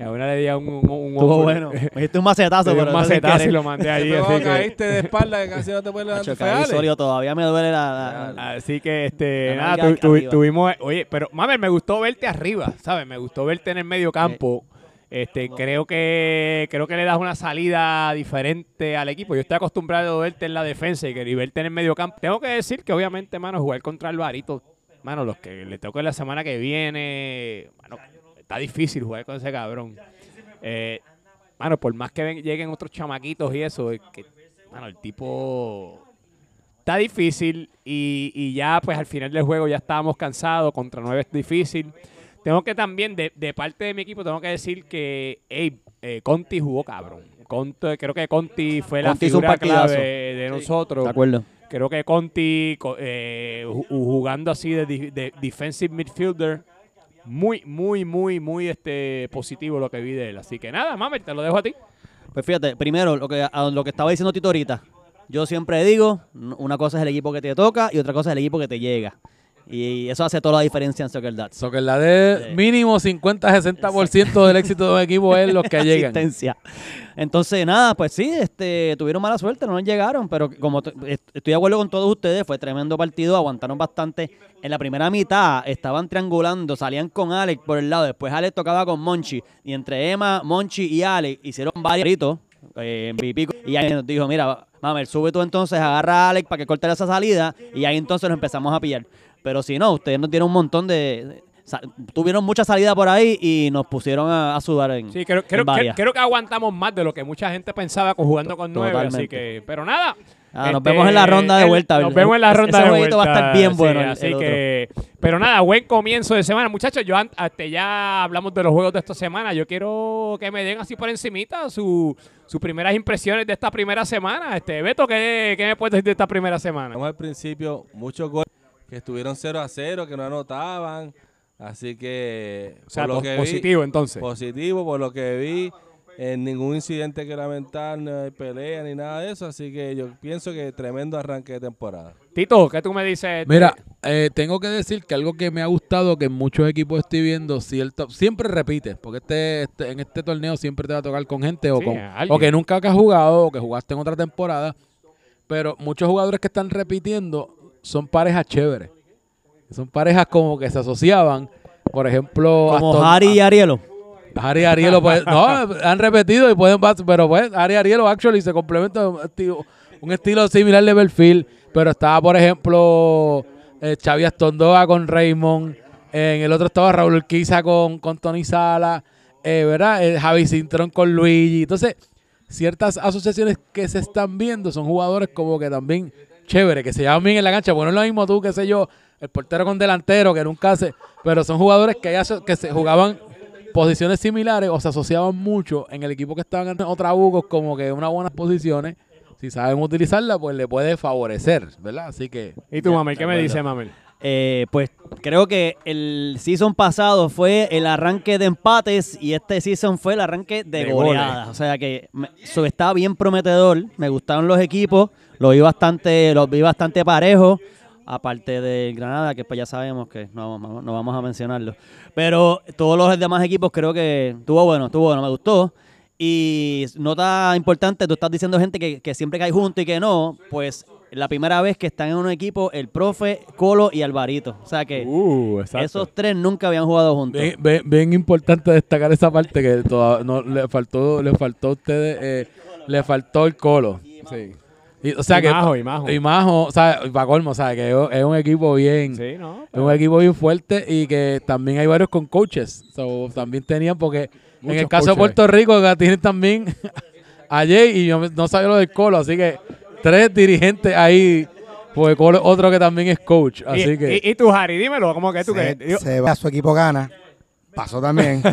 a una le di a un, un, un Estuvo bueno. Me diste un macetazo, pero un macetazo y lo mandé allí, Luego así que, caíste de espalda que casi no te puedes levantar. Osorio, todavía me duele la... la- Así que, este, La nada, tu- tuvimos, oye, pero, mami, me gustó verte arriba, ¿sabes? Me gustó verte en el medio campo. Este, creo que creo que le das una salida diferente al equipo. Yo estoy acostumbrado a verte en la defensa y, que- verte en el medio campo. Tengo que decir que, obviamente, mano, jugar contra Alvarito, mano, los que le toque la semana que viene, mano, está difícil jugar con ese cabrón. Eh, mano, por más que ven- lleguen otros chamaquitos y eso, es el tipo está difícil y, y ya pues al final del juego ya estábamos cansados, contra nueve es difícil. Tengo que también, de, de parte de mi equipo, tengo que decir que ey, eh, Conti jugó cabrón. Conti, creo que Conti fue Conti la figura clave de nosotros. De acuerdo. Creo que Conti co- eh, ju- jugando así de, defensive midfielder, muy, muy, muy, muy este positivo lo que vi de él. Así que nada, mami, te lo dejo a ti. Pues fíjate, primero, lo que, a lo que estaba diciendo Tito ahorita, yo siempre digo, una cosa es el equipo que te toca y otra cosa es el equipo que te llega. Y eso hace toda la diferencia en Soccer Dats. so que la de Sí. mínimo 50-60% del éxito de un equipo es los que llegan. Asistencia. Entonces, nada, pues sí, este, tuvieron mala suerte, no nos llegaron, pero como estoy de acuerdo con todos ustedes, fue tremendo partido, aguantaron bastante. En la primera mitad estaban triangulando, salían con Alex por el lado, después Alex tocaba con Monchi, y entre Emma, Monchi y Alex hicieron varios gritos, eh, y ahí nos dijo, mira, Mamer, sube tú entonces, agarra a Alex para que corte esa salida, y ahí entonces nos empezamos a pillar. Pero si no, ustedes nos dieron un montón de... tuvieron mucha salida por ahí y nos pusieron a, a sudar en, Sí, creo, en creo, varias. creo que aguantamos más de lo que mucha gente pensaba con jugando con nueve, así que, pero nada. Ah, nos Este, vemos en la ronda de el- vuelta. Nos vemos en la ronda ese de vuelta. va a estar bien sí, bueno. el- así el que, pero nada, buen comienzo de semana. Muchachos, yo an- este, ya hablamos de los juegos de esta semana. Yo quiero que me den así por encimita su- sus primeras impresiones de esta primera semana. Este, Beto, ¿qué, qué me puedes decir de esta primera semana? Vamos al principio, muchos goles que estuvieron 0 a 0, que no anotaban. Así que, O sea, por lo po- que positivo vi, entonces. positivo, por lo que vi, en ningún incidente que lamentar, no hay pelea ni nada de eso. Así que yo pienso que tremendo arranque de temporada. Tito, ¿qué tú me dices? Mira, eh, tengo que decir que algo que me ha gustado que en muchos equipos estoy viendo, cierto, siempre repite, porque este, este- en este torneo siempre te va a tocar con gente o, Sí, con, alguien. o que nunca has jugado o que jugaste en otra temporada, pero muchos jugadores que están repitiendo son parejas chéveres. Son parejas como que se asociaban, por ejemplo... Como Aston- Harry y Arielo. Harry y Arielo, pues, no, han repetido y pueden, pero pues, Harry y Arielo actually se complementan un estilo, un estilo similar de perfil, pero estaba, por ejemplo, eh, Xavi Astondoa con Raymond, en el otro estaba Raúl Urquiza con, con Tony Sala, eh, ¿verdad? Eh, Javi Cintrón con Luigi. Entonces, ciertas asociaciones que se están viendo son jugadores como que también chévere, que se llevan bien en la cancha. Bueno, no es lo mismo tú, qué sé yo, el portero con delantero, que nunca se... Pero son jugadores que, ya se- que se jugaban posiciones similares o se asociaban mucho en el equipo que estaban en otra Bucos como que unas buenas posiciones. Si saben utilizarla, pues le puede favorecer, ¿verdad? Así que... ¿Y tú, Mamel? ¿Qué me dice, Mamel? Eh, pues creo que el season pasado fue el arranque de empates y este season fue el arranque de, De goleadas. goles. O sea que me- eso está bien prometedor. Me gustaron los equipos. Los vi bastante, los vi bastante parejos. Aparte del Granada, que pues ya sabemos que no, vamos- no vamos a mencionarlo. Pero todos los demás equipos creo que estuvo bueno, estuvo bueno, me gustó. Y nota importante, tú estás diciendo gente que, que siempre cae junto y que no, pues la primera vez que están en un equipo el profe, Colo y Alvarito. O sea que Uh, esos tres nunca habían jugado juntos. Bien, bien- bien importante destacar esa parte que toda- no, le faltó le faltó a ustedes, eh, le faltó el colo. Sí. Y, o sea Y que, Majo, y Majo. Y Majo, o sea, para colmo, o sea, que es, un equipo bien... Sí, ¿no? Es un equipo bien fuerte y que también hay varios con coaches. So, también tenían, porque en el caso de. Puerto Rico, que tienen también a Jay y yo no sabía lo del Colo. Así que tres dirigentes ahí, porque Colo es otro que también es coach. Así y, que. y, y tú, Harry, dímelo, ¿cómo que tú se, que yo- se va, su equipo gana. Pasó también.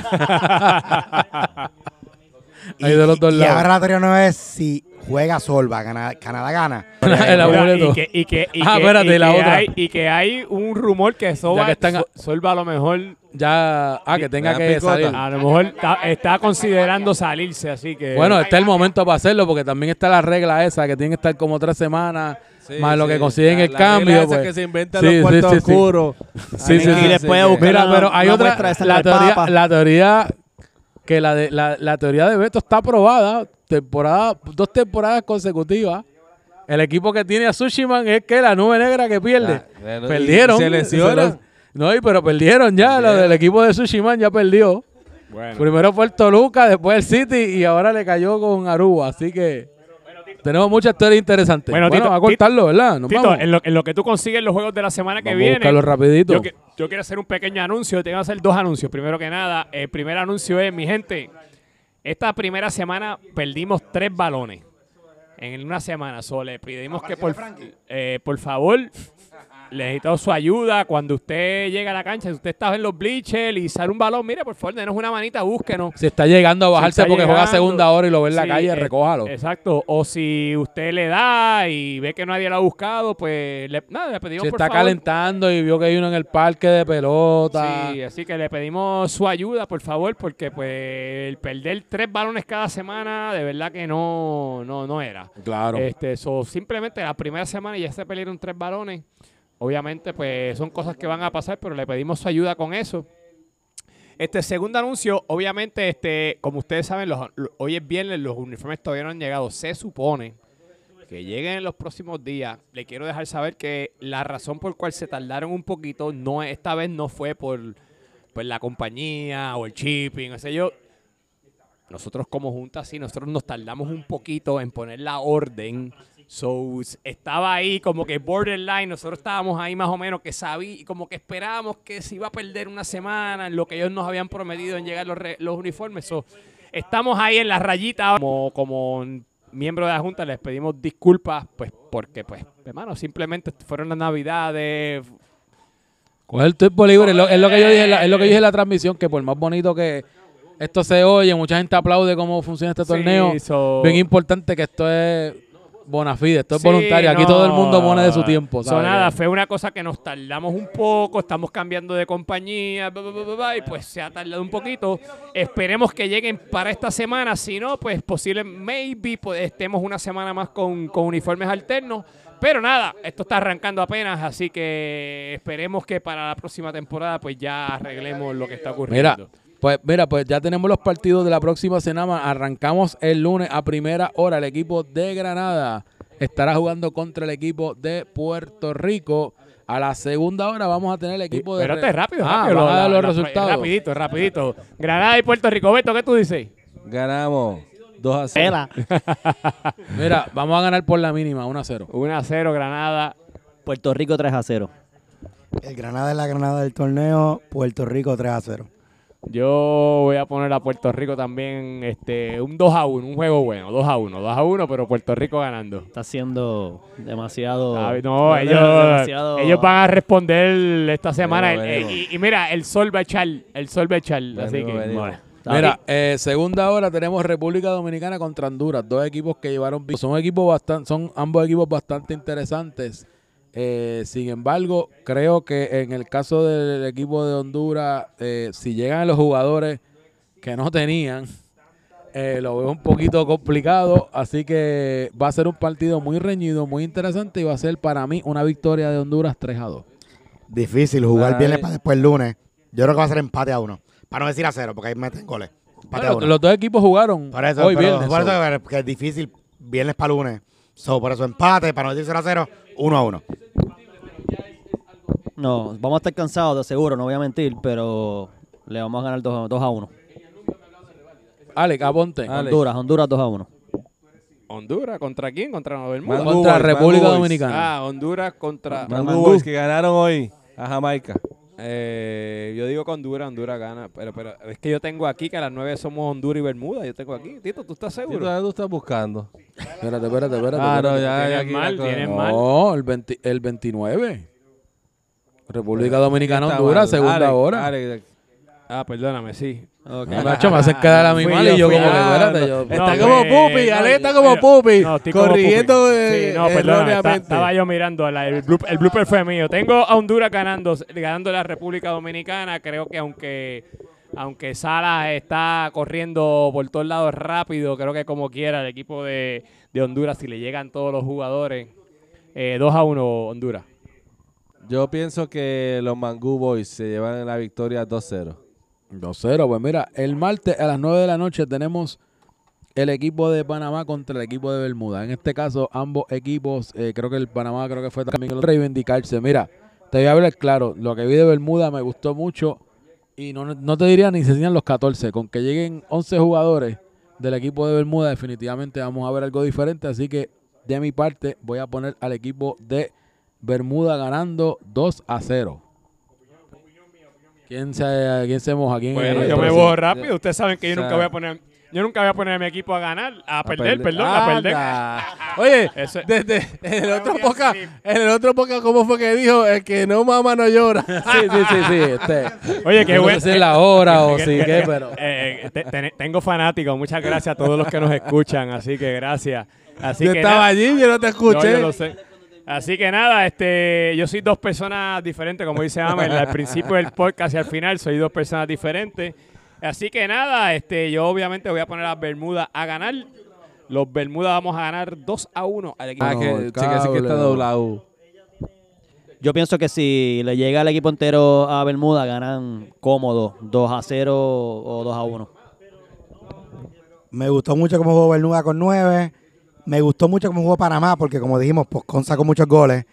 Ahí de los dos y lados. ahora la teoría no es si juega Solva, gana- Canadá gana. El abuelo. y que, y que, y Ah, que- espérate, y la que otra. Hay, y que hay un rumor que que están a- So- Solva a lo mejor Ya, ah, que tenga que picota. salir. a lo mejor está, está considerando salirse, así que Bueno, está el momento para hacerlo, porque también está la regla esa, que tienen que estar como tres semanas, Sí, más lo sí. que consiguen La- el la cambio. pues. que se inventan Sí, los cuartos sí, sí. oscuros. Sí, sí. Y después buscar Mira, una- pero hay otra, la teoría, la teoría que la, de, la, la teoría de Beto está aprobada, temporada, dos temporadas consecutivas. El equipo que tiene a Sushiman es que la nube negra que pierde. Ah, perdieron. se lesiona. No, y pero perdieron ya, lo del equipo de Sushiman ya perdió. bueno. Primero fue el Toluca, después el City y ahora le cayó con Aruba, así que tenemos muchas historias interesantes. Bueno, Bueno, Tito, a cortarlo, ¿verdad? Nos Tito, vamos. en lo, en lo que tú consigues los juegos de la semana que Vamos viene, rapidito. yo, yo quiero hacer un pequeño anuncio. Tengo que hacer dos anuncios. Primero que nada, el primer anuncio es, mi gente, esta primera semana perdimos tres balones en una semana. So, le pedimos que por, eh, por favor necesitamos su ayuda. Cuando usted llega a la cancha, si usted está en los bleachers y sale un balón, mire, por favor, denos una manita, búsquenos. Si está llegando a bajarse porque juega segunda hora y lo ve en la Sí, calle, eh, recójalo. Exacto. O si usted le da y ve que nadie lo ha buscado, pues le, nada, le pedimos Si por está favor. calentando y vio que hay uno en el parque de pelota. Sí, así que le pedimos su ayuda, por favor, porque pues el perder tres balones cada semana, de verdad que no, no, no era. Claro. Este, so, simplemente la primera semana ya se perdieron tres balones. Obviamente, pues son cosas que van a pasar, pero le pedimos su ayuda con eso. Este segundo anuncio, obviamente, este, como ustedes saben, los, lo- hoy es viernes, los uniformes todavía no han llegado. Se supone que lleguen en los próximos días. Le quiero dejar saber que la razón por cual se tardaron un poquito, no esta vez no fue por, por la compañía o el shipping, o sea, yo. Nosotros como junta, sí, nosotros nos tardamos un poquito en poner la orden So, estaba ahí como que borderline, nosotros estábamos ahí más o menos que sabí, como que esperábamos que se iba a perder una semana en lo que ellos nos habían prometido en llegar los, re- los uniformes. So, estamos ahí en la rayita como, como miembro de la Junta les pedimos disculpas, pues porque, pues, hermano, simplemente fueron las navidades, Coger el tiempo libre, es lo, es lo que yo dije, en la- es lo que yo dije en la transmisión, que por más bonito que esto se oye, mucha gente aplaude cómo funciona este Sí, torneo. so- Bien importante que esto es bona fide, esto es Sí, voluntario. Aquí no. todo el mundo pone de su tiempo. So, nada, fue una cosa que nos tardamos un poco, estamos cambiando de compañía, bla, bla, bla, bla, bla, y pues se ha tardado un poquito. Esperemos que lleguen para esta semana, si no, pues posible, maybe pues, estemos una semana más con, con uniformes alternos. Pero nada, esto está arrancando apenas, así que esperemos que para la próxima temporada pues ya arreglemos lo que está ocurriendo. Mira, pues mira, pues ya tenemos los partidos de la próxima semana. Arrancamos el lunes a primera hora. El equipo de Granada estará jugando contra el equipo de Puerto Rico. A la segunda hora vamos a tener el equipo de... Espérate, rápido, Ah, rápido. van a dar los la- resultados. Rapidito, rapidito. Granada y Puerto Rico. Beto, ¿qué tú dices? Ganamos 2 a 0. Pela. Mira, vamos a ganar por la mínima, 1 a 0. 1 a 0, Granada. Puerto Rico 3 a 0. El Granada es la Granada del torneo, Puerto Rico 3 a 0. Yo voy a poner a Puerto Rico también este un 2 a 1, un juego bueno, 2 a 1, 2 a 1, pero Puerto Rico ganando. Está siendo demasiado. Ah, No, ellos, demasiado- ellos van a responder esta semana. Bueno. y, y mira, el sol va a echar, el sol va a echar. Así que, bueno. Mira, eh, segunda hora tenemos República Dominicana contra Honduras, dos equipos que llevaron son equipos bastante, son ambos equipos bastante interesantes. Eh, sin embargo, creo que en el caso del equipo de Honduras, eh, si llegan los jugadores que no tenían, eh, lo veo un poquito complicado, así que va a ser un partido muy reñido, muy interesante y va a ser para mí una victoria de Honduras 3 a 2. Difícil jugar Ay. viernes para después el lunes. Yo creo que va a ser empate a uno. Para no decir a cero, porque ahí meten goles. Empate a Bueno, uno. los dos equipos jugaron Por eso, hoy pero- viernes. por so. eso que es difícil viernes para lunes. So, por eso empate, para no decir 0 a 0, 1 a 1. No, vamos a estar cansados, de seguro, no voy a mentir, pero le vamos a ganar 2, a 1. Alex, aponte. Alex. Honduras, Honduras 2 a 1. Honduras, ¿contra quién? Contra Nueva Bermuda. Contra Boys, República. Dominicana. Ah, Honduras contra... Mangu. Boys que ganaron hoy a Jamaica. Eh, yo digo que Honduras, Honduras gana, pero, pero es que yo tengo aquí que a las 9 somos Honduras y Bermuda, yo tengo aquí. Tito, ¿tú estás ¿Qué seguro? tú, tú estás buscando? Espérate, espérate, espérate. Ah, no, ya, ya Tienes aquí mal, tienes mal. No, el, 20 el 29. República Dominicana, Honduras, segunda hora. Ah, perdóname, sí. Nacho, me hacen quedar a mi mal y yo como que, yo. espérate, yo... Está No, como Pupi, no, Ale está como Pupi, no, estoy como corrigiendo Pupi. eh, Sí, no, perdón, erróneamente. estaba yo mirando, la- el, bloop- el blooper fue mío. Tengo a Honduras ganando, ganando la República Dominicana. Creo que aunque aunque Salas está corriendo por todos lados rápido, creo que como quiera el equipo de, de Honduras, si le llegan todos los jugadores, eh, 2 a 1 Honduras. Yo pienso que los Mangu Boys se llevan la victoria 2-0. 2-0, pues mira, el martes a las 9 de la noche tenemos el equipo de Panamá contra el equipo de Bermuda. En este caso, ambos equipos, eh, creo que el Panamá creo que fue también el reivindicarse. Mira, te voy a hablar claro, lo que vi de Bermuda me gustó mucho y no, no te diría ni se enseñan los 14, con que lleguen 11 jugadores del equipo de Bermuda definitivamente vamos a ver algo diferente, así que de mi parte voy a poner al equipo de Bermuda ganando 2 a 0. ¿Quién se, quién se moja? ¿Quién Bueno, es? yo me sí. rápido. Ustedes saben que yo O sea, nunca voy a poner, yo nunca voy a poner a mi equipo a ganar, a, perder, perder. perdón, a perder. Oye, Eso- desde en el otro poca, en el otro poca, ¿cómo fue que dijo? El que no mama no llora. Sí, sí, sí, sí. Este, Oye, qué no bueno. sé si es la hora o sí, qué, pero... Eh, eh, te- te- tengo fanáticos. Muchas gracias a todos los que nos escuchan. Así que gracias. Así yo que estaba nada, allí, yo no te escuché. yo lo sé. Así que nada, este, yo soy dos personas diferentes, como dice Amel, al principio del podcast y al final soy dos personas diferentes. Así que nada, este, yo obviamente voy a poner a Bermuda a ganar. Los Bermuda vamos a ganar 2 a 1 al equipo. Ah, No, que, el cheque, sí que está doblado. Yo pienso que si le llega el equipo entero a Bermuda, ganan cómodo 2 a 0 o 2 a 1. Me gustó mucho cómo jugó Bermuda con 9. Me gustó mucho cómo jugó Panamá, porque como dijimos, Poscon sacó muchos goles.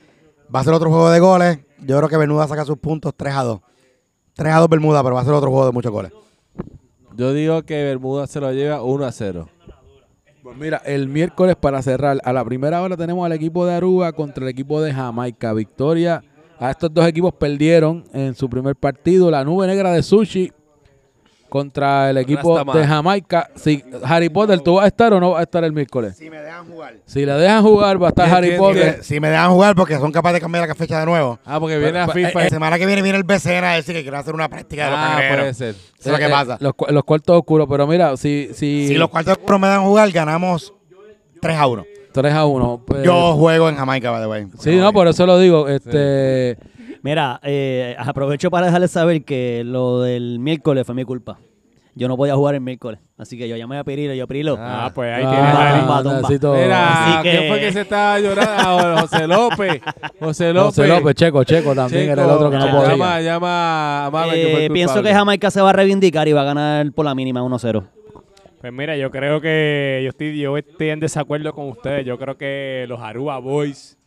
Va a ser otro juego de goles. Yo creo que Bermuda saca sus puntos 3 a 2. 3 a 2 Bermuda, pero va a ser otro juego de muchos goles. Yo digo que Bermuda se lo lleva 1 a 0. Pues mira, el miércoles para cerrar, a la primera hora tenemos al equipo de Aruba contra el equipo de Jamaica. Victoria. A estos dos equipos perdieron en su primer partido. La nube negra de Sushi contra el equipo Rastaman. de Jamaica. Si Harry Potter, ¿tú vas a estar o no vas a estar el miércoles? Si me dejan jugar. Si le dejan jugar, va a estar ¿Quién, Harry Potter. Si, si me dejan jugar porque son capaces de cambiar la fecha de nuevo. Ah, porque viene a Pero, FIFA. La semana que viene viene el BCN a decir que quiere hacer una práctica de los ah, puede ser. Eso es lo que Eh, eh, pasa. Los, cu- los cuartos oscuros, pero mira, si, si, Si los cuartos oscuros me dan jugar, ganamos 3 a 1. 3 a 1. pues- Yo juego en Jamaica, by the way. Sí, no, por eso lo digo. Este, Mira, eh, aprovecho para dejarles saber que lo del miércoles fue mi culpa. Yo no podía jugar el miércoles. Así que yo llamé a Pirilo. Yo, Pirilo, Ah, pues ahí ah, tienes a tumba, tumba. necesito- Mira, Así que- ¿quién fue que se estaba llorando? Ah, José López. José López. José López, Checo, Checo también Checo, era el otro que no llama, podía. Llama a Mame, que fue eh, el pienso culpable. que Jamaica se va a reivindicar y va a ganar por la mínima 1-0. Pues mira, yo creo que yo estoy, yo estoy en desacuerdo con ustedes. Yo creo que los Aruba Boys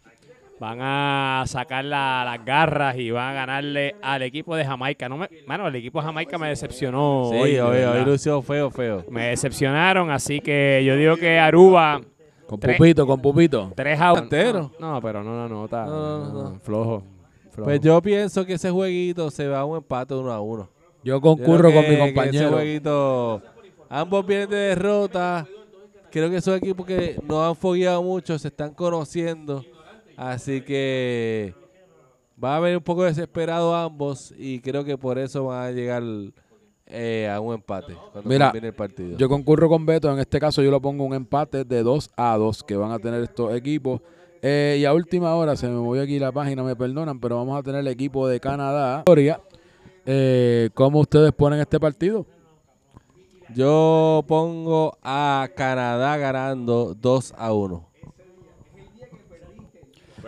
van a sacar la- las garras y van a ganarle al equipo de Jamaica. No me, mano, el equipo de Jamaica me decepcionó. Sí, hoy, hoy, hoy lució feo, feo. Me decepcionaron, así que yo digo que Aruba Con Tres. Pupito, con Pupito. 3 a 1. Entero. No, pero no la nota. No, no, no. Flojo. flojo. Pues yo pienso que ese jueguito se va a un empate uno a uno. Yo Yo concurro creo con mi que- que Ese compañero. jueguito, ambos vienen de derrota. Creo que son equipos que no han fogueado mucho, se están conociendo. Así que va a haber un poco desesperado ambos y creo que por eso van a llegar eh, a un empate cuando Mira, el partido. Yo concurro con Beto. En este caso, yo lo pongo un empate de 2 a 2 que van a tener estos equipos. Eh, y a última hora, se me movió aquí la página, me perdonan, pero vamos a tener el equipo de Canadá. Eh, ¿Cómo ustedes ponen este partido? Yo pongo a Canadá ganando 2 a 1.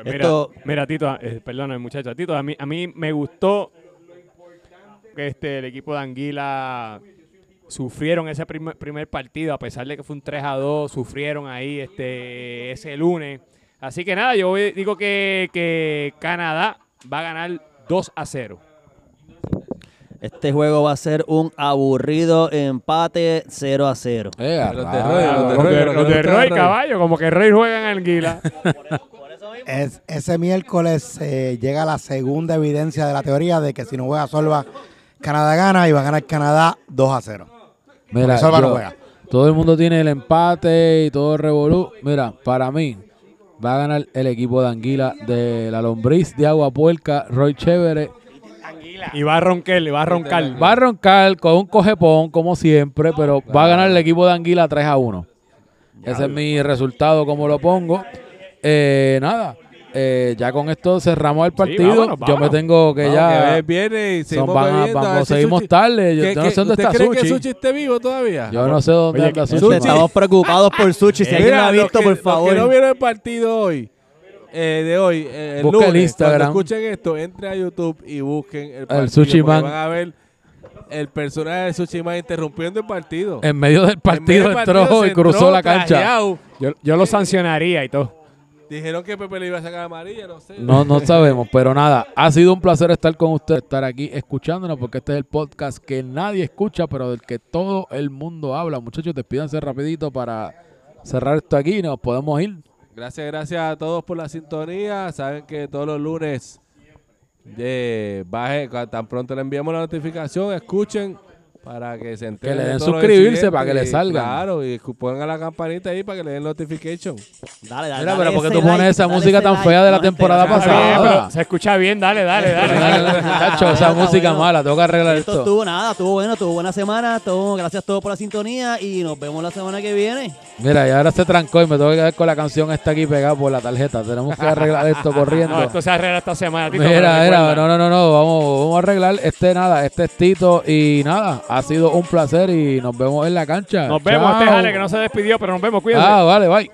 Pues mira, Esto- mira, Tito, eh, perdona, muchacho. Tito, a mí, a mí me gustó que este, el equipo de Anguila sufrieron ese primer, primer partido, a pesar de que fue un 3 a 2, sufrieron ahí este, ese lunes. Así que nada, yo voy- digo que, que Canadá va a ganar 2 a 0. Este juego va a ser un aburrido empate 0 a 0. Eh, a Los de. Roy, los de Roy. caballo, como que Roy juega en Anguila. Es, ese miércoles eh, llega la segunda evidencia de la teoría de que si no juega Solva, Canadá gana y va a ganar Canadá 2 a 0. Mira, Solva no juega. todo el mundo tiene el empate y todo el revolú. Mira, para mí va a ganar el equipo de Anguila de la lombriz de agua puerca, Roy Chévere. y va a roncar, va a roncar. Va a roncar con un cogepón, como siempre, pero va a ganar el equipo de Anguila 3 a 1. Ese es mi resultado, como lo pongo. Eh, nada, eh, ya con esto cerramos el partido. vámonos, Yo me vámonos. tengo que Vamos, ya. que viene y son- seguimos van Sushi- tarde. Yo, ¿Qué- yo no sé dónde ¿Usted está cree que Sushi. Sushi esté vivo todavía? Yo no sé dónde Oye, está que- Sushi. Sushi- Estamos preocupados por Sushi. Si alguien lo ha visto, que- por favor. que no vieron el partido hoy, eh, de hoy, eh, el Busca el lunes, Instagram. cuando escuchen esto, entre a YouTube y busquen el partido. Sushi porque Man. Van a ver el personaje de Sushi Man interrumpiendo el partido. En medio del En medio partido entró partido y cruzó entró la cancha. Yo, yo lo sancionaría y todo. Dijeron que Pepe le iba a sacar amarilla, no sé. No, no sabemos, pero nada, ha sido un placer estar con ustedes, estar aquí escuchándonos, porque este es el podcast que nadie escucha, pero del que todo el mundo habla. Muchachos, despídanse rapidito para cerrar esto aquí y nos podemos ir. Gracias, gracias a todos por la sintonía. Saben que todos los lunes de baje, tan pronto le enviamos la notificación, escuchen para que se enteren. le de den suscribirse para que le y, salgan. Claro, y pongan la campanita ahí para que le den notification. Dale, dale. Mira, dale pero ¿por qué tú pones like, esa dale música tan like. fea de la No, temporada este- Está bien, pasada? pero se escucha bien, dale, dale, dale. dale. Chacho, esa música bueno. mala, tengo que arreglar Esto esto. estuvo nada, estuvo bueno, estuvo buena semana. Estuvo, gracias a todos por la sintonía y nos vemos la semana que viene. Mira, y ahora se trancó y me tengo que quedar con la canción esta aquí pegada por la tarjeta. Tenemos que arreglar esto corriendo. No, esto se arregla esta semana, Tito. Mira, mira, no, no, no, no, vamos, vamos a arreglar este nada, este es Tito y nada, ha sido un placer y nos vemos en la cancha. Nos vemos, este Chao. Jale que no se despidió, pero nos vemos, cuídense. Ah, vale, bye.